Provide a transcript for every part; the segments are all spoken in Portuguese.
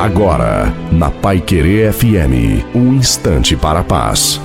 Agora, na Pai Querer FM, um instante para a paz.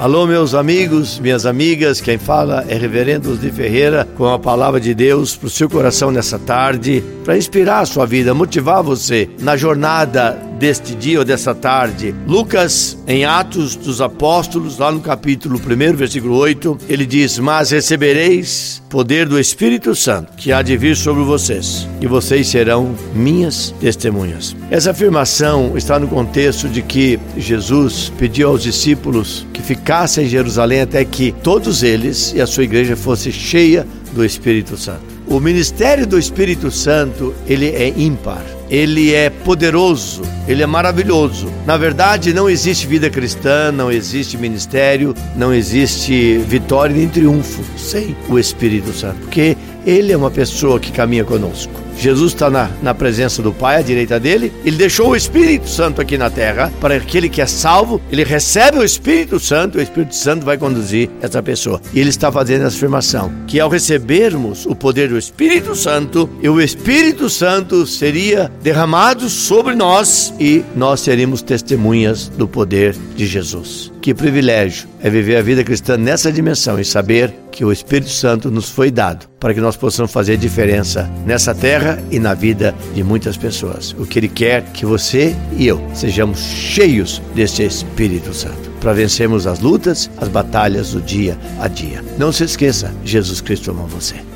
Alô, meus amigos, minhas amigas, quem fala é Reverendo de Ferreira com a palavra de Deus para o seu coração nessa tarde, para inspirar a sua vida, motivar você na jornada deste dia ou dessa tarde. Lucas, em Atos dos Apóstolos, lá no capítulo 1, versículo 8, ele diz: Mas recebereis poder do Espírito Santo, que há de vir sobre vocês, e vocês serão minhas testemunhas. Essa afirmação está no contexto de que Jesus pediu aos discípulos que ficassem em Jerusalém até que todos eles e a sua igreja fosse cheia do Espírito Santo. O ministério do Espírito Santo, ele é ímpar, ele é poderoso, ele é maravilhoso. Na verdade, não existe vida cristã, não existe ministério, não existe vitória nem triunfo sem o Espírito Santo, porque ele é uma pessoa que caminha conosco. Jesus está na, na presença do Pai, à direita dele. Ele deixou o Espírito Santo aqui na terra para aquele que é salvo. Ele recebe o Espírito Santo, o Espírito Santo vai conduzir essa pessoa. E ele está fazendo essa afirmação: que ao recebermos o poder do Espírito Santo, o Espírito Santo seria derramado sobre nós e nós seríamos testemunhas do poder de Jesus. Que privilégio é viver a vida cristã nessa dimensão e saber que o Espírito Santo nos foi dado para que nós possamos fazer diferença nessa terra e na vida de muitas pessoas. O que Ele quer que você e eu sejamos cheios desse Espírito Santo para vencermos as lutas, as batalhas do dia a dia. Não se esqueça, Jesus Cristo ama você.